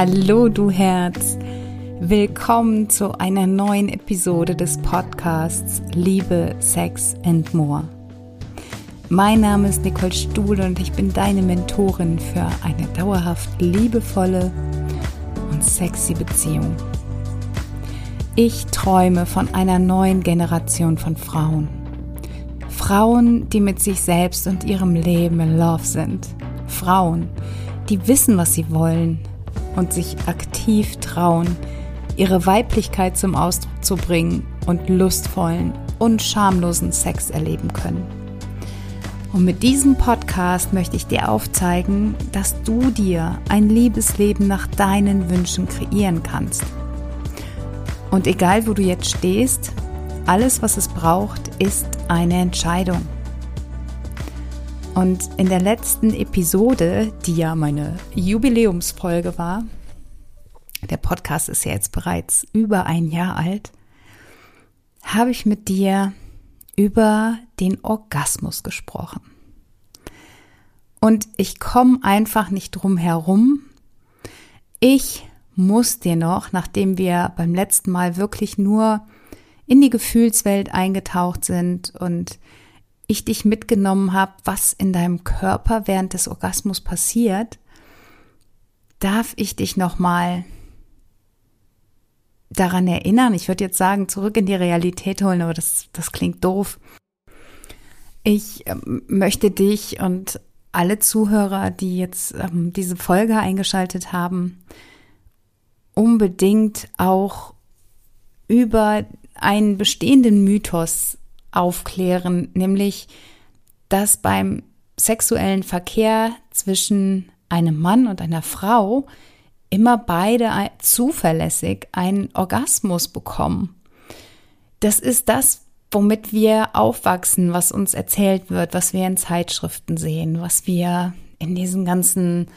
Hallo du Herz, willkommen zu einer neuen Episode des Podcasts Liebe, Sex and More. Mein Name ist Nicole Stuhl und ich bin deine Mentorin für eine dauerhaft liebevolle und sexy Beziehung. Ich träume von einer neuen Generation von Frauen. Frauen, die mit sich selbst und ihrem Leben in Love sind. Frauen, die wissen, was sie wollen und sich aktiv trauen, ihre Weiblichkeit zum Ausdruck zu bringen und lustvollen und schamlosen Sex erleben können. Und mit diesem Podcast möchte ich dir aufzeigen, dass du dir ein Liebesleben nach deinen Wünschen kreieren kannst. Und egal wo du jetzt stehst, alles, was es braucht, ist eine Entscheidung. Und in der letzten Episode, die ja meine Jubiläumsfolge war, der Podcast ist ja jetzt bereits über ein Jahr alt, habe ich mit dir über den Orgasmus gesprochen. Und ich komme einfach nicht drum herum. Ich muss dir noch, nachdem wir beim letzten Mal wirklich nur in die Gefühlswelt eingetaucht sind und ich dich mitgenommen habe, was in deinem Körper während des Orgasmus passiert, darf ich dich nochmal daran erinnern. Ich würde jetzt sagen, zurück in die Realität holen, aber das, das klingt doof. Ich ähm, möchte dich und alle Zuhörer, die jetzt ähm, diese Folge eingeschaltet haben, unbedingt auch über einen bestehenden Mythos aufklären, nämlich dass beim sexuellen Verkehr zwischen einem Mann und einer Frau immer beide zuverlässig einen Orgasmus bekommen. Das ist das, womit wir aufwachsen, was uns erzählt wird, was wir in Zeitschriften sehen, was wir in diesen ganzen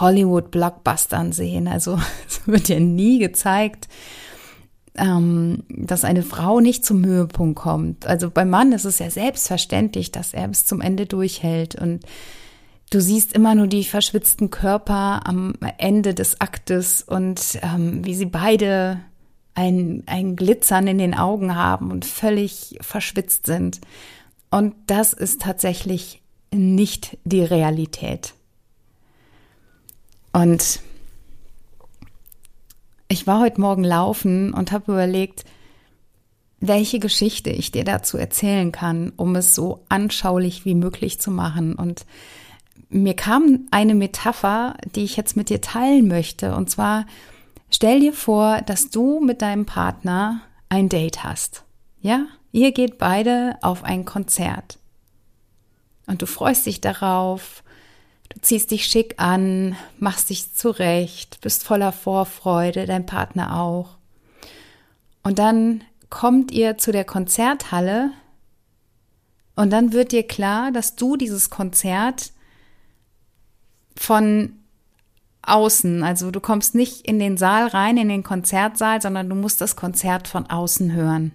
Hollywood-Blockbustern sehen. Also es wird ja nie gezeigt, ähm, dass eine Frau nicht zum Höhepunkt kommt. Also beim Mann ist es ja selbstverständlich, dass er bis zum Ende durchhält und du siehst immer nur die verschwitzten Körper am Ende des Aktes und ähm, wie sie beide ein, ein Glitzern in den Augen haben und völlig verschwitzt sind. Und das ist tatsächlich nicht die Realität. Und ich war heute Morgen laufen und habe überlegt, welche Geschichte ich dir dazu erzählen kann, um es so anschaulich wie möglich zu machen. Und mir kam eine Metapher, die ich jetzt mit dir teilen möchte. Und zwar, stell dir vor, dass du mit deinem Partner ein Date hast. Ja? Ihr geht beide auf ein Konzert. Und du freust dich darauf Du ziehst dich schick an, machst dich zurecht, bist voller Vorfreude, dein Partner auch. Und dann kommt ihr zu der Konzerthalle und dann wird dir klar, dass du dieses Konzert von außen, also du kommst nicht in den Saal rein, in den Konzertsaal, sondern du musst das Konzert von außen hören.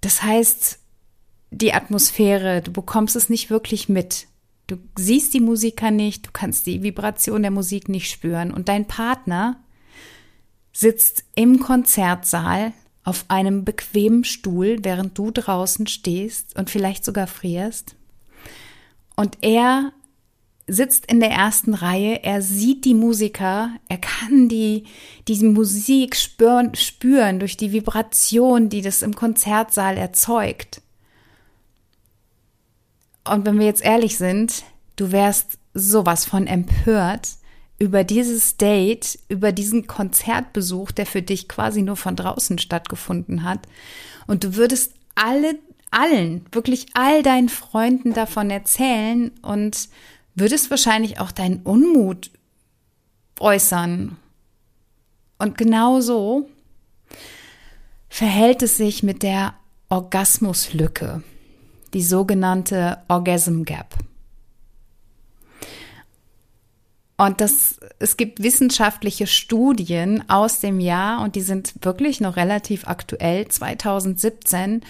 Das heißt, die Atmosphäre, du bekommst es nicht wirklich mit. Du siehst die Musiker nicht, du kannst die Vibration der Musik nicht spüren und dein Partner sitzt im Konzertsaal auf einem bequemen Stuhl, während du draußen stehst und vielleicht sogar frierst. Und er sitzt in der ersten Reihe, er sieht die Musiker, er kann die, diese Musik spüren, spüren durch die Vibration, die das im Konzertsaal erzeugt. Und wenn wir jetzt ehrlich sind, du wärst sowas von empört über dieses Date, über diesen Konzertbesuch, der für dich quasi nur von draußen stattgefunden hat. Und du würdest alle, allen, wirklich all deinen Freunden davon erzählen und würdest wahrscheinlich auch deinen Unmut äußern. Und genau so verhält es sich mit der Orgasmuslücke die sogenannte Orgasm Gap. Und das, es gibt wissenschaftliche Studien aus dem Jahr und die sind wirklich noch relativ aktuell, 2017,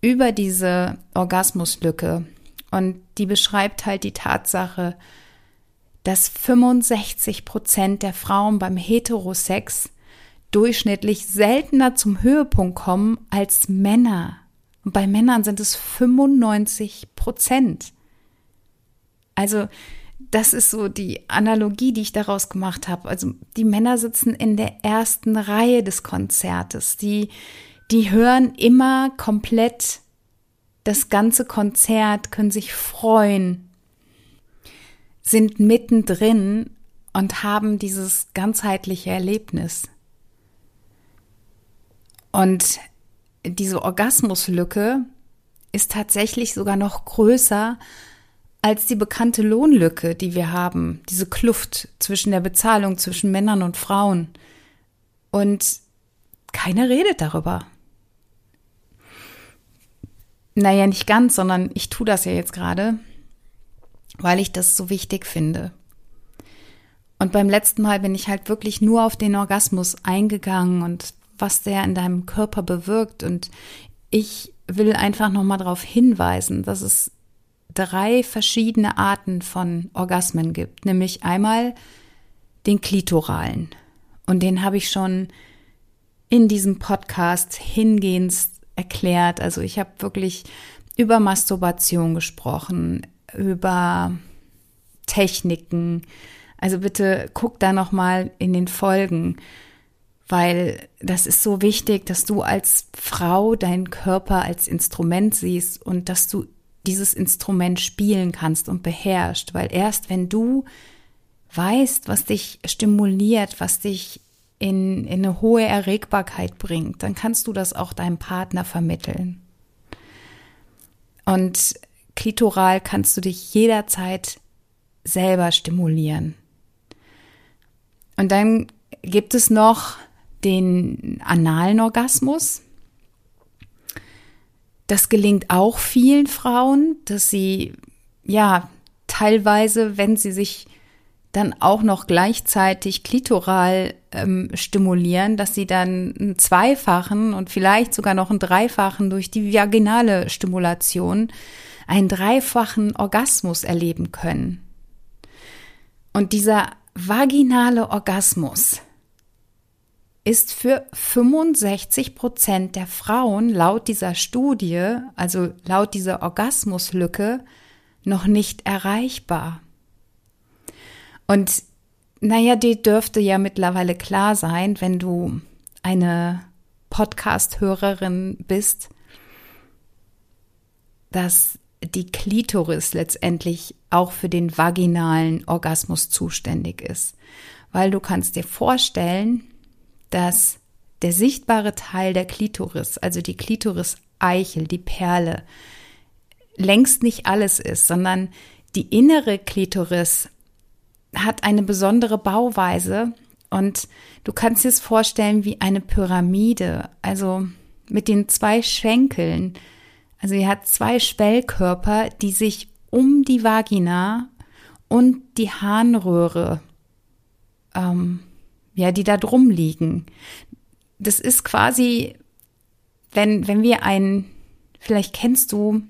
über diese Orgasmuslücke. Und die beschreibt halt die Tatsache, dass 65 Prozent der Frauen beim Heterosex durchschnittlich seltener zum Höhepunkt kommen als Männer. Und bei Männern sind es 95 Prozent. Also das ist so die Analogie, die ich daraus gemacht habe. Also die Männer sitzen in der ersten Reihe des Konzertes. Die, die hören immer komplett das ganze Konzert, können sich freuen, sind mittendrin und haben dieses ganzheitliche Erlebnis. Und diese Orgasmuslücke ist tatsächlich sogar noch größer als die bekannte Lohnlücke, die wir haben, diese Kluft zwischen der Bezahlung zwischen Männern und Frauen. Und keiner redet darüber. Naja, nicht ganz, sondern ich tue das ja jetzt gerade, weil ich das so wichtig finde. Und beim letzten Mal bin ich halt wirklich nur auf den Orgasmus eingegangen und was der in deinem Körper bewirkt. Und ich will einfach nochmal darauf hinweisen, dass es drei verschiedene Arten von Orgasmen gibt, nämlich einmal den klitoralen. Und den habe ich schon in diesem Podcast hingehend erklärt. Also ich habe wirklich über Masturbation gesprochen, über Techniken. Also bitte guck da noch mal in den Folgen, weil das ist so wichtig, dass du als Frau deinen Körper als Instrument siehst und dass du dieses Instrument spielen kannst und beherrscht, weil erst wenn du weißt, was dich stimuliert, was dich in, in eine hohe Erregbarkeit bringt, dann kannst du das auch deinem Partner vermitteln. Und klitoral kannst du dich jederzeit selber stimulieren. Und dann gibt es noch den analen Orgasmus. Das gelingt auch vielen Frauen, dass sie ja teilweise, wenn sie sich dann auch noch gleichzeitig klitoral ähm, stimulieren, dass sie dann einen zweifachen und vielleicht sogar noch einen dreifachen durch die vaginale Stimulation einen dreifachen Orgasmus erleben können. Und dieser vaginale Orgasmus ist für 65 Prozent der Frauen laut dieser Studie, also laut dieser Orgasmuslücke, noch nicht erreichbar. Und naja, die dürfte ja mittlerweile klar sein, wenn du eine Podcast-Hörerin bist, dass die Klitoris letztendlich auch für den vaginalen Orgasmus zuständig ist. Weil du kannst dir vorstellen, dass der sichtbare Teil der Klitoris, also die Klitoris-Eichel, die Perle, längst nicht alles ist, sondern die innere Klitoris hat eine besondere Bauweise und du kannst dir es vorstellen wie eine Pyramide, also mit den zwei Schenkeln. Also sie hat zwei Schwellkörper, die sich um die Vagina und die Harnröhre, ähm, ja, die da drum liegen. Das ist quasi, wenn, wenn wir ein, vielleicht kennst du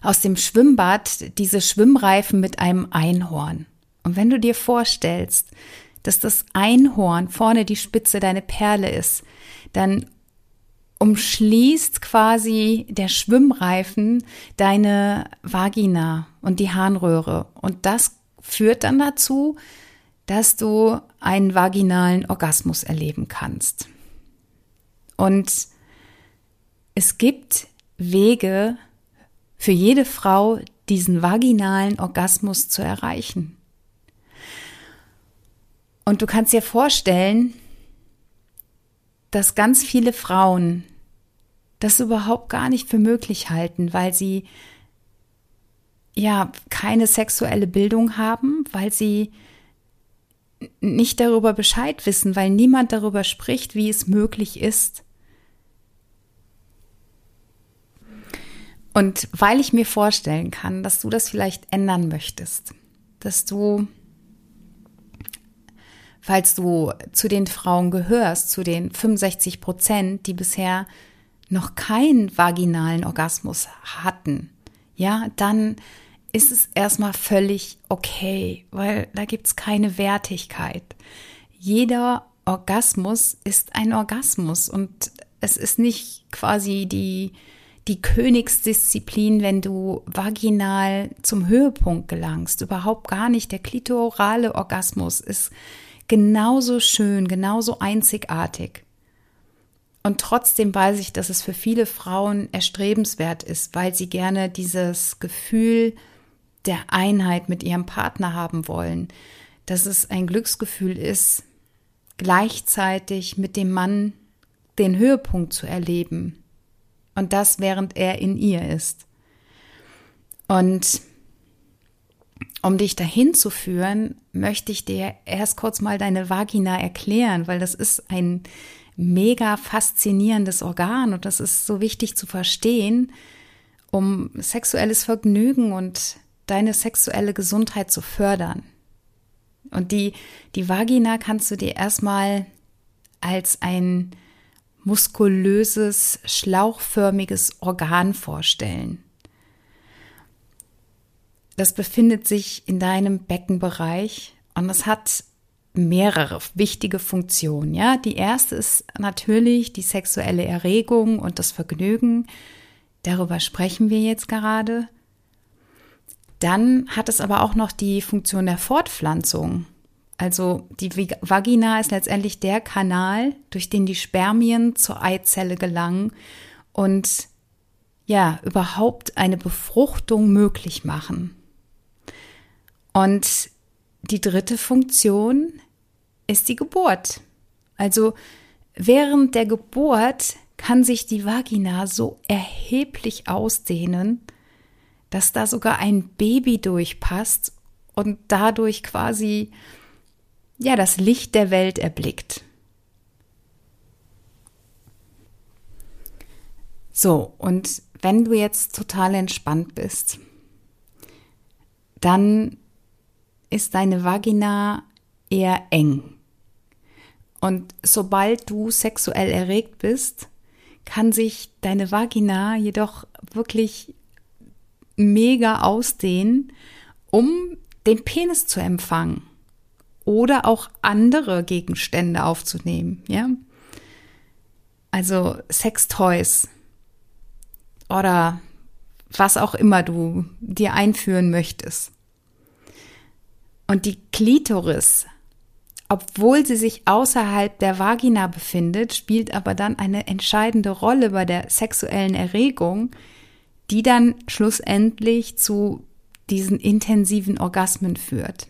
aus dem Schwimmbad diese Schwimmreifen mit einem Einhorn. Und wenn du dir vorstellst, dass das Einhorn vorne die Spitze deine Perle ist, dann umschließt quasi der Schwimmreifen deine Vagina und die Harnröhre. Und das führt dann dazu, dass du einen vaginalen Orgasmus erleben kannst. Und es gibt Wege, für jede Frau diesen vaginalen Orgasmus zu erreichen. Und du kannst dir vorstellen, dass ganz viele Frauen das überhaupt gar nicht für möglich halten, weil sie ja keine sexuelle Bildung haben, weil sie nicht darüber Bescheid wissen, weil niemand darüber spricht, wie es möglich ist. Und weil ich mir vorstellen kann, dass du das vielleicht ändern möchtest, dass du, falls du zu den Frauen gehörst, zu den 65 Prozent, die bisher noch keinen vaginalen Orgasmus hatten, ja, dann ist es erstmal völlig okay, weil da gibt es keine Wertigkeit. Jeder Orgasmus ist ein Orgasmus und es ist nicht quasi die, die Königsdisziplin, wenn du vaginal zum Höhepunkt gelangst. Überhaupt gar nicht. Der klitorale Orgasmus ist genauso schön, genauso einzigartig. Und trotzdem weiß ich, dass es für viele Frauen erstrebenswert ist, weil sie gerne dieses Gefühl der Einheit mit ihrem Partner haben wollen, dass es ein Glücksgefühl ist, gleichzeitig mit dem Mann den Höhepunkt zu erleben. Und das, während er in ihr ist. Und um dich dahin zu führen, möchte ich dir erst kurz mal deine Vagina erklären, weil das ist ein mega faszinierendes Organ und das ist so wichtig zu verstehen, um sexuelles Vergnügen und deine sexuelle Gesundheit zu fördern. Und die, die Vagina kannst du dir erstmal als ein muskulöses, schlauchförmiges Organ vorstellen. Das befindet sich in deinem Beckenbereich und es hat mehrere wichtige Funktionen. Ja, die erste ist natürlich die sexuelle Erregung und das Vergnügen. Darüber sprechen wir jetzt gerade. Dann hat es aber auch noch die Funktion der Fortpflanzung. Also die Vagina ist letztendlich der Kanal, durch den die Spermien zur Eizelle gelangen und ja, überhaupt eine Befruchtung möglich machen. Und die dritte Funktion ist die Geburt. Also während der Geburt kann sich die Vagina so erheblich ausdehnen, dass da sogar ein Baby durchpasst und dadurch quasi ja das Licht der Welt erblickt. So, und wenn du jetzt total entspannt bist, dann ist deine Vagina eher eng. Und sobald du sexuell erregt bist, kann sich deine Vagina jedoch wirklich mega ausdehnen, um den Penis zu empfangen oder auch andere Gegenstände aufzunehmen, ja? Also Sextoys oder was auch immer du dir einführen möchtest. Und die Klitoris, obwohl sie sich außerhalb der Vagina befindet, spielt aber dann eine entscheidende Rolle bei der sexuellen Erregung, die dann schlussendlich zu diesen intensiven Orgasmen führt.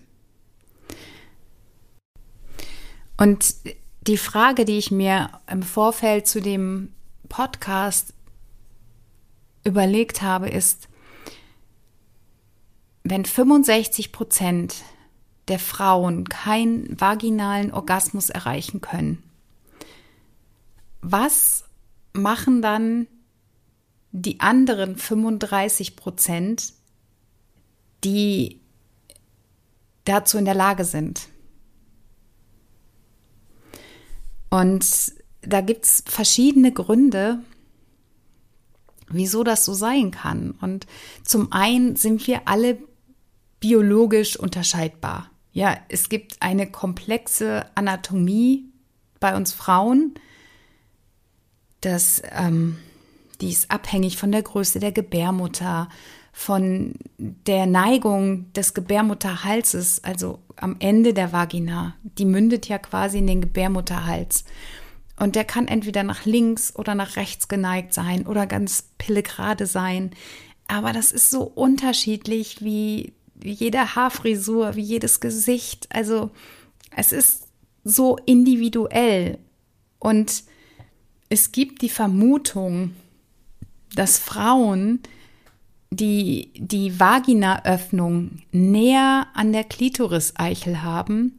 Und die Frage, die ich mir im Vorfeld zu dem Podcast überlegt habe, ist, wenn 65 Prozent der Frauen keinen vaginalen Orgasmus erreichen können. Was machen dann die anderen 35 Prozent, die dazu in der Lage sind? Und da gibt es verschiedene Gründe, wieso das so sein kann. Und zum einen sind wir alle biologisch unterscheidbar. Ja, es gibt eine komplexe Anatomie bei uns Frauen. Das, ähm, die ist abhängig von der Größe der Gebärmutter, von der Neigung des Gebärmutterhalses, also am Ende der Vagina. Die mündet ja quasi in den Gebärmutterhals. Und der kann entweder nach links oder nach rechts geneigt sein oder ganz pillegrade sein. Aber das ist so unterschiedlich wie jede Haarfrisur, wie jedes Gesicht. Also es ist so individuell. Und es gibt die Vermutung, dass Frauen, die die Vaginaöffnung näher an der Klitoriseichel haben,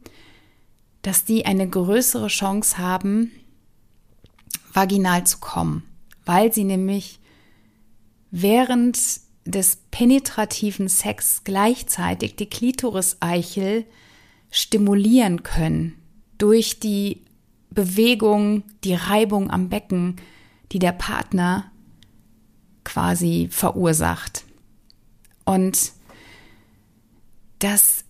dass die eine größere Chance haben, vaginal zu kommen, weil sie nämlich während des penetrativen Sex gleichzeitig die Klitoriseichel stimulieren können durch die Bewegung, die Reibung am Becken, die der Partner quasi verursacht. Und Das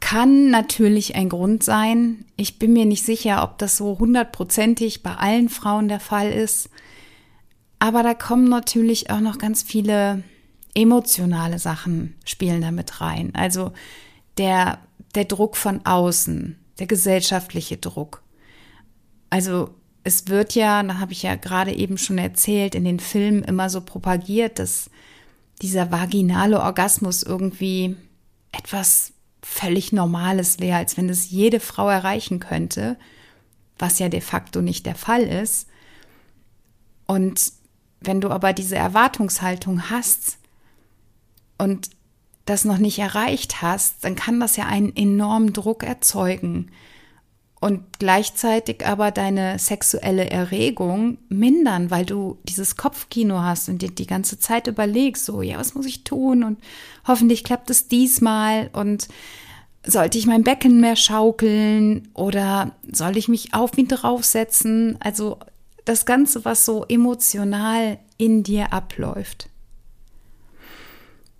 kann natürlich ein Grund sein. Ich bin mir nicht sicher, ob das so hundertprozentig bei allen Frauen der Fall ist. Aber da kommen natürlich auch noch ganz viele emotionale Sachen spielen damit rein. Also der, der Druck von außen, der gesellschaftliche Druck. Also es wird ja, da habe ich ja gerade eben schon erzählt, in den Filmen immer so propagiert, dass dieser vaginale Orgasmus irgendwie etwas völlig Normales wäre, als wenn es jede Frau erreichen könnte, was ja de facto nicht der Fall ist. Und wenn du aber diese Erwartungshaltung hast und das noch nicht erreicht hast, dann kann das ja einen enormen Druck erzeugen und gleichzeitig aber deine sexuelle Erregung mindern, weil du dieses Kopfkino hast und dir die ganze Zeit überlegst, so, ja, was muss ich tun und hoffentlich klappt es diesmal und sollte ich mein Becken mehr schaukeln oder soll ich mich auf ihn draufsetzen? Also das Ganze, was so emotional in dir abläuft.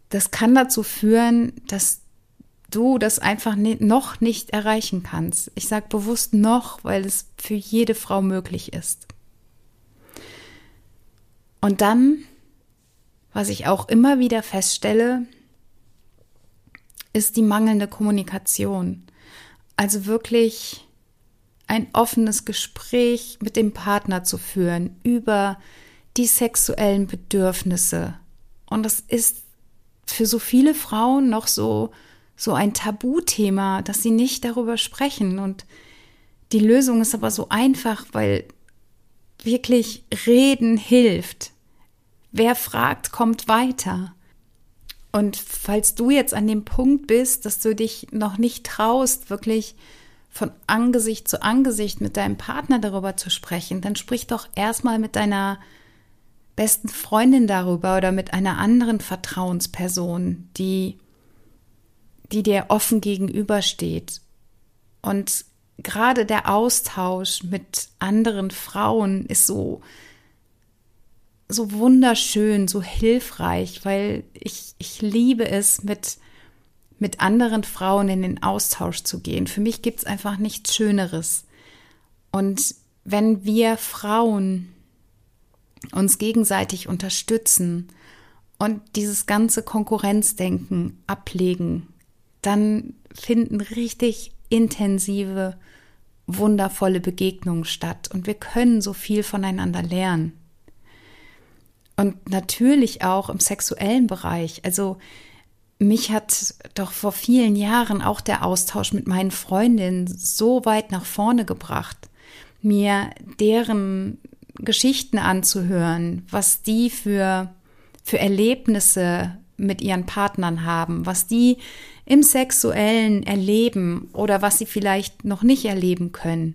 Das kann dazu führen, dass du das einfach noch nicht erreichen kannst. Ich sage bewusst noch, weil es für jede Frau möglich ist. Und dann, was ich auch immer wieder feststelle, ist die mangelnde Kommunikation. Also wirklich ein offenes Gespräch mit dem Partner zu führen über die sexuellen Bedürfnisse. Und das ist für so viele Frauen noch so so ein Tabuthema, dass sie nicht darüber sprechen. Und die Lösung ist aber so einfach, weil wirklich reden hilft. Wer fragt, kommt weiter. Und falls du jetzt an dem Punkt bist, dass du dich noch nicht traust, wirklich von Angesicht zu Angesicht mit deinem Partner darüber zu sprechen, dann sprich doch erstmal mit deiner besten Freundin darüber oder mit einer anderen Vertrauensperson, die die dir offen gegenübersteht. Und gerade der Austausch mit anderen Frauen ist so, so wunderschön, so hilfreich, weil ich, ich liebe es, mit, mit anderen Frauen in den Austausch zu gehen. Für mich gibt es einfach nichts Schöneres. Und wenn wir Frauen uns gegenseitig unterstützen und dieses ganze Konkurrenzdenken ablegen dann finden richtig intensive, wundervolle Begegnungen statt und wir können so viel voneinander lernen. Und natürlich auch im sexuellen Bereich. Also mich hat doch vor vielen Jahren auch der Austausch mit meinen Freundinnen so weit nach vorne gebracht, mir deren Geschichten anzuhören, was die für, für Erlebnisse mit ihren Partnern haben, was die im sexuellen erleben oder was sie vielleicht noch nicht erleben können.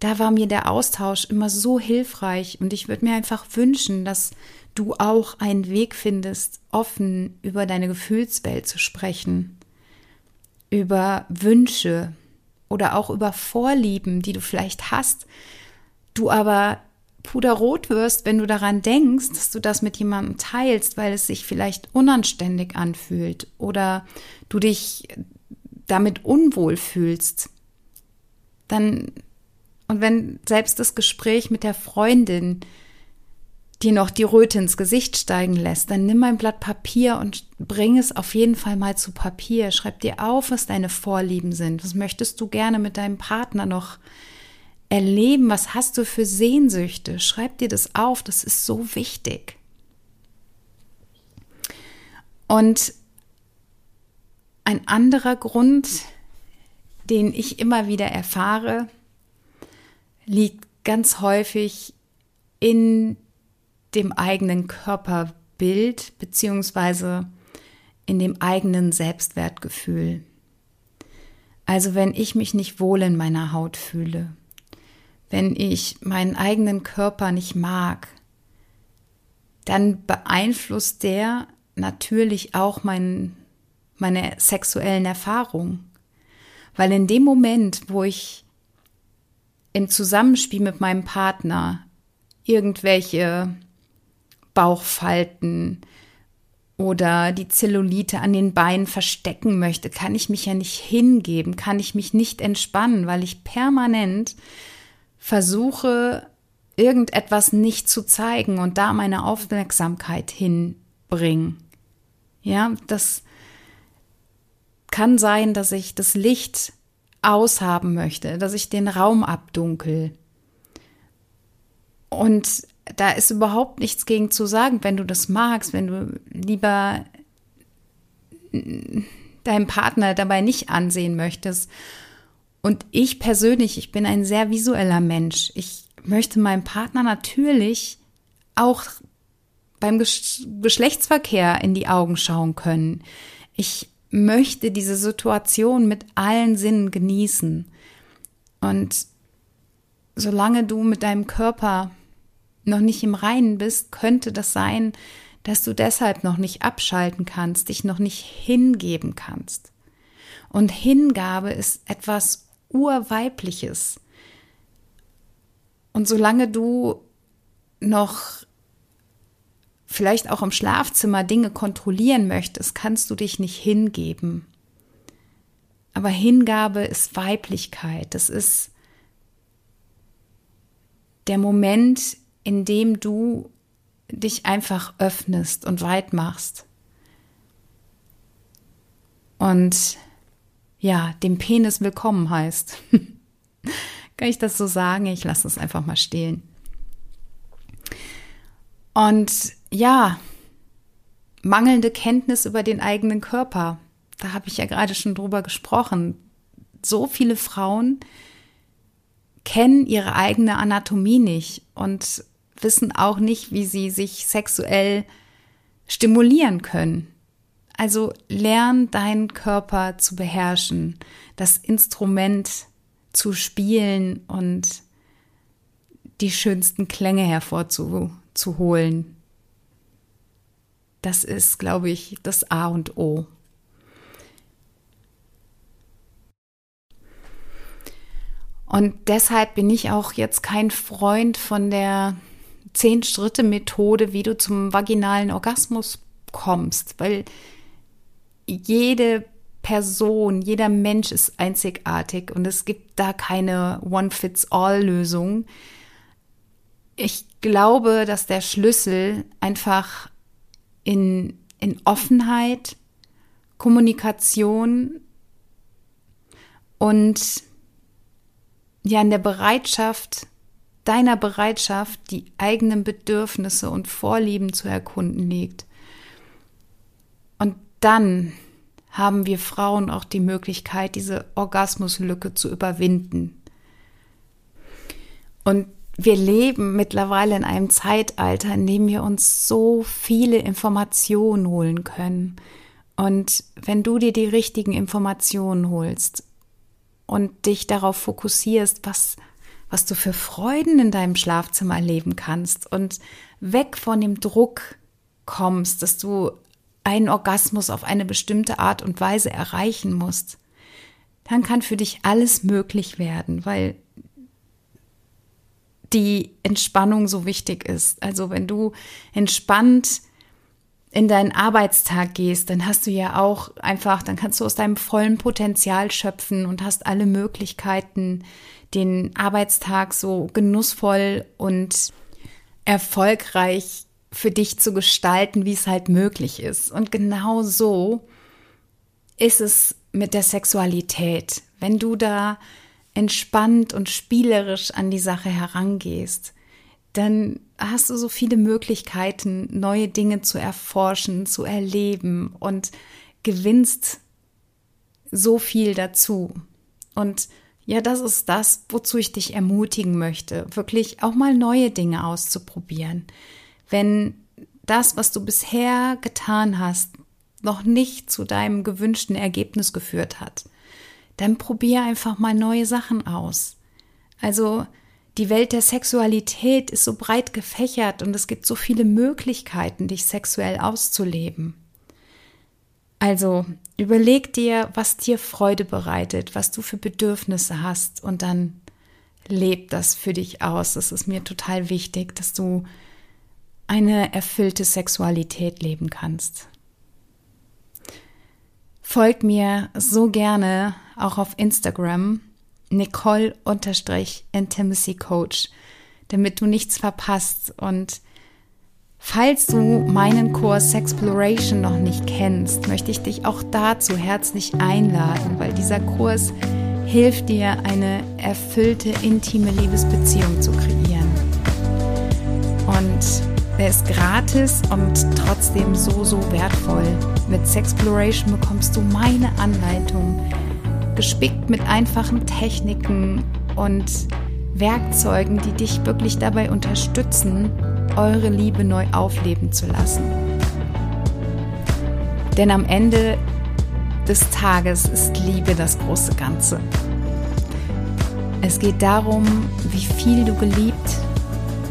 Da war mir der Austausch immer so hilfreich und ich würde mir einfach wünschen, dass du auch einen Weg findest, offen über deine Gefühlswelt zu sprechen, über Wünsche oder auch über Vorlieben, die du vielleicht hast, du aber puderrot wirst, wenn du daran denkst, dass du das mit jemandem teilst, weil es sich vielleicht unanständig anfühlt oder du dich damit unwohl fühlst. Dann, und wenn selbst das Gespräch mit der Freundin dir noch die Röte ins Gesicht steigen lässt, dann nimm ein Blatt Papier und bring es auf jeden Fall mal zu Papier. Schreib dir auf, was deine Vorlieben sind. Was möchtest du gerne mit deinem Partner noch erleben, was hast du für Sehnsüchte. Schreib dir das auf, das ist so wichtig. Und ein anderer Grund, den ich immer wieder erfahre, liegt ganz häufig in dem eigenen Körperbild beziehungsweise in dem eigenen Selbstwertgefühl. Also wenn ich mich nicht wohl in meiner Haut fühle, wenn ich meinen eigenen Körper nicht mag, dann beeinflusst der natürlich auch mein, meine sexuellen Erfahrungen. Weil in dem Moment, wo ich im Zusammenspiel mit meinem Partner irgendwelche Bauchfalten oder die Zellulite an den Beinen verstecken möchte, kann ich mich ja nicht hingeben, kann ich mich nicht entspannen, weil ich permanent versuche, irgendetwas nicht zu zeigen und da meine Aufmerksamkeit hinbringen. Ja, das kann sein, dass ich das Licht aushaben möchte, dass ich den Raum abdunkel. Und da ist überhaupt nichts gegen zu sagen, wenn du das magst, wenn du lieber deinen Partner dabei nicht ansehen möchtest. Und ich persönlich, ich bin ein sehr visueller Mensch. Ich möchte meinem Partner natürlich auch beim Geschlechtsverkehr in die Augen schauen können. Ich möchte diese Situation mit allen Sinnen genießen. Und solange du mit deinem Körper noch nicht im Reinen bist, könnte das sein, dass du deshalb noch nicht abschalten kannst, dich noch nicht hingeben kannst. Und Hingabe ist etwas Urweibliches. Und solange du noch vielleicht auch im Schlafzimmer Dinge kontrollieren möchtest, kannst du dich nicht hingeben. Aber Hingabe ist Weiblichkeit. Das ist der Moment, in dem du dich einfach öffnest und weit machst. Und ja, dem Penis willkommen heißt. Kann ich das so sagen? Ich lasse es einfach mal stehen. Und ja, mangelnde Kenntnis über den eigenen Körper. Da habe ich ja gerade schon drüber gesprochen. So viele Frauen kennen ihre eigene Anatomie nicht und wissen auch nicht, wie sie sich sexuell stimulieren können. Also lern deinen Körper zu beherrschen, das Instrument zu und die schönsten Klänge hervorzuholen. Das ist, glaube ich, das A und O. Und deshalb bin ich auch jetzt kein Freund von der Zehn-Schritte-Methode, wie du zum vaginalen Orgasmus kommst, weil jede Person, jeder Mensch ist einzigartig und es gibt da keine One-Fits-All-Lösung. Ich glaube, dass der Schlüssel einfach in, in Offenheit, Kommunikation und ja in der Bereitschaft, deiner Bereitschaft, die eigenen Bedürfnisse und Vorlieben zu erkunden liegt. Dann haben wir Frauen auch die Möglichkeit, diese Orgasmuslücke zu überwinden. Und wir leben mittlerweile in einem Zeitalter, in dem wir uns so viele Informationen holen können. Und wenn du dir die richtigen Informationen holst und dich darauf fokussierst, was, was du für Freuden in deinem Schlafzimmer erleben kannst und weg von dem Druck kommst, dass du einen Orgasmus auf eine bestimmte Art und Weise erreichen musst, dann kann für dich alles möglich werden, weil die Entspannung so wichtig ist. Also wenn du entspannt in deinen Arbeitstag gehst, dann hast du ja auch einfach, dann kannst du aus deinem vollen Potenzial schöpfen und hast alle Möglichkeiten, den Arbeitstag so genussvoll und erfolgreich für dich zu gestalten, wie es halt möglich ist. Und genau so ist es mit der Sexualität. Wenn du da entspannt und spielerisch an die Sache herangehst, dann hast du so viele Möglichkeiten, neue Dinge zu erforschen, zu erleben und gewinnst so viel dazu. Und ja, das ist das, wozu ich dich ermutigen möchte, wirklich auch mal neue Dinge auszuprobieren. Wenn das, was du bisher getan hast, noch nicht zu deinem gewünschten Ergebnis geführt hat, dann probier einfach mal neue Sachen aus. Also die Welt der Sexualität ist so breit gefächert und es gibt so viele Möglichkeiten, dich sexuell auszuleben. Also überleg dir, was dir Freude bereitet, was du für Bedürfnisse hast und dann leb das für dich aus. Das ist mir total wichtig, dass du eine erfüllte Sexualität leben kannst. Folgt mir so gerne auch auf Instagram Nicole-Intimacy Coach, damit du nichts verpasst. Und falls du meinen Kurs Sexploration noch nicht kennst, möchte ich dich auch dazu herzlich einladen, weil dieser Kurs hilft dir, eine erfüllte, intime Liebesbeziehung zu kreieren. Und er ist gratis und trotzdem so, so wertvoll. Mit Sexploration bekommst du meine Anleitung gespickt mit einfachen Techniken und Werkzeugen, die dich wirklich dabei unterstützen, eure Liebe neu aufleben zu lassen. Denn am Ende des Tages ist Liebe das große Ganze. Es geht darum, wie viel du geliebt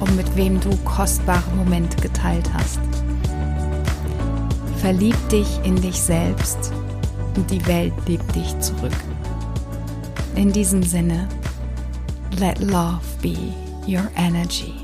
und mit wem du kostbare Momente geteilt hast. Verlieb dich in dich selbst und die Welt liebt dich zurück. In diesem Sinne, let love be your energy.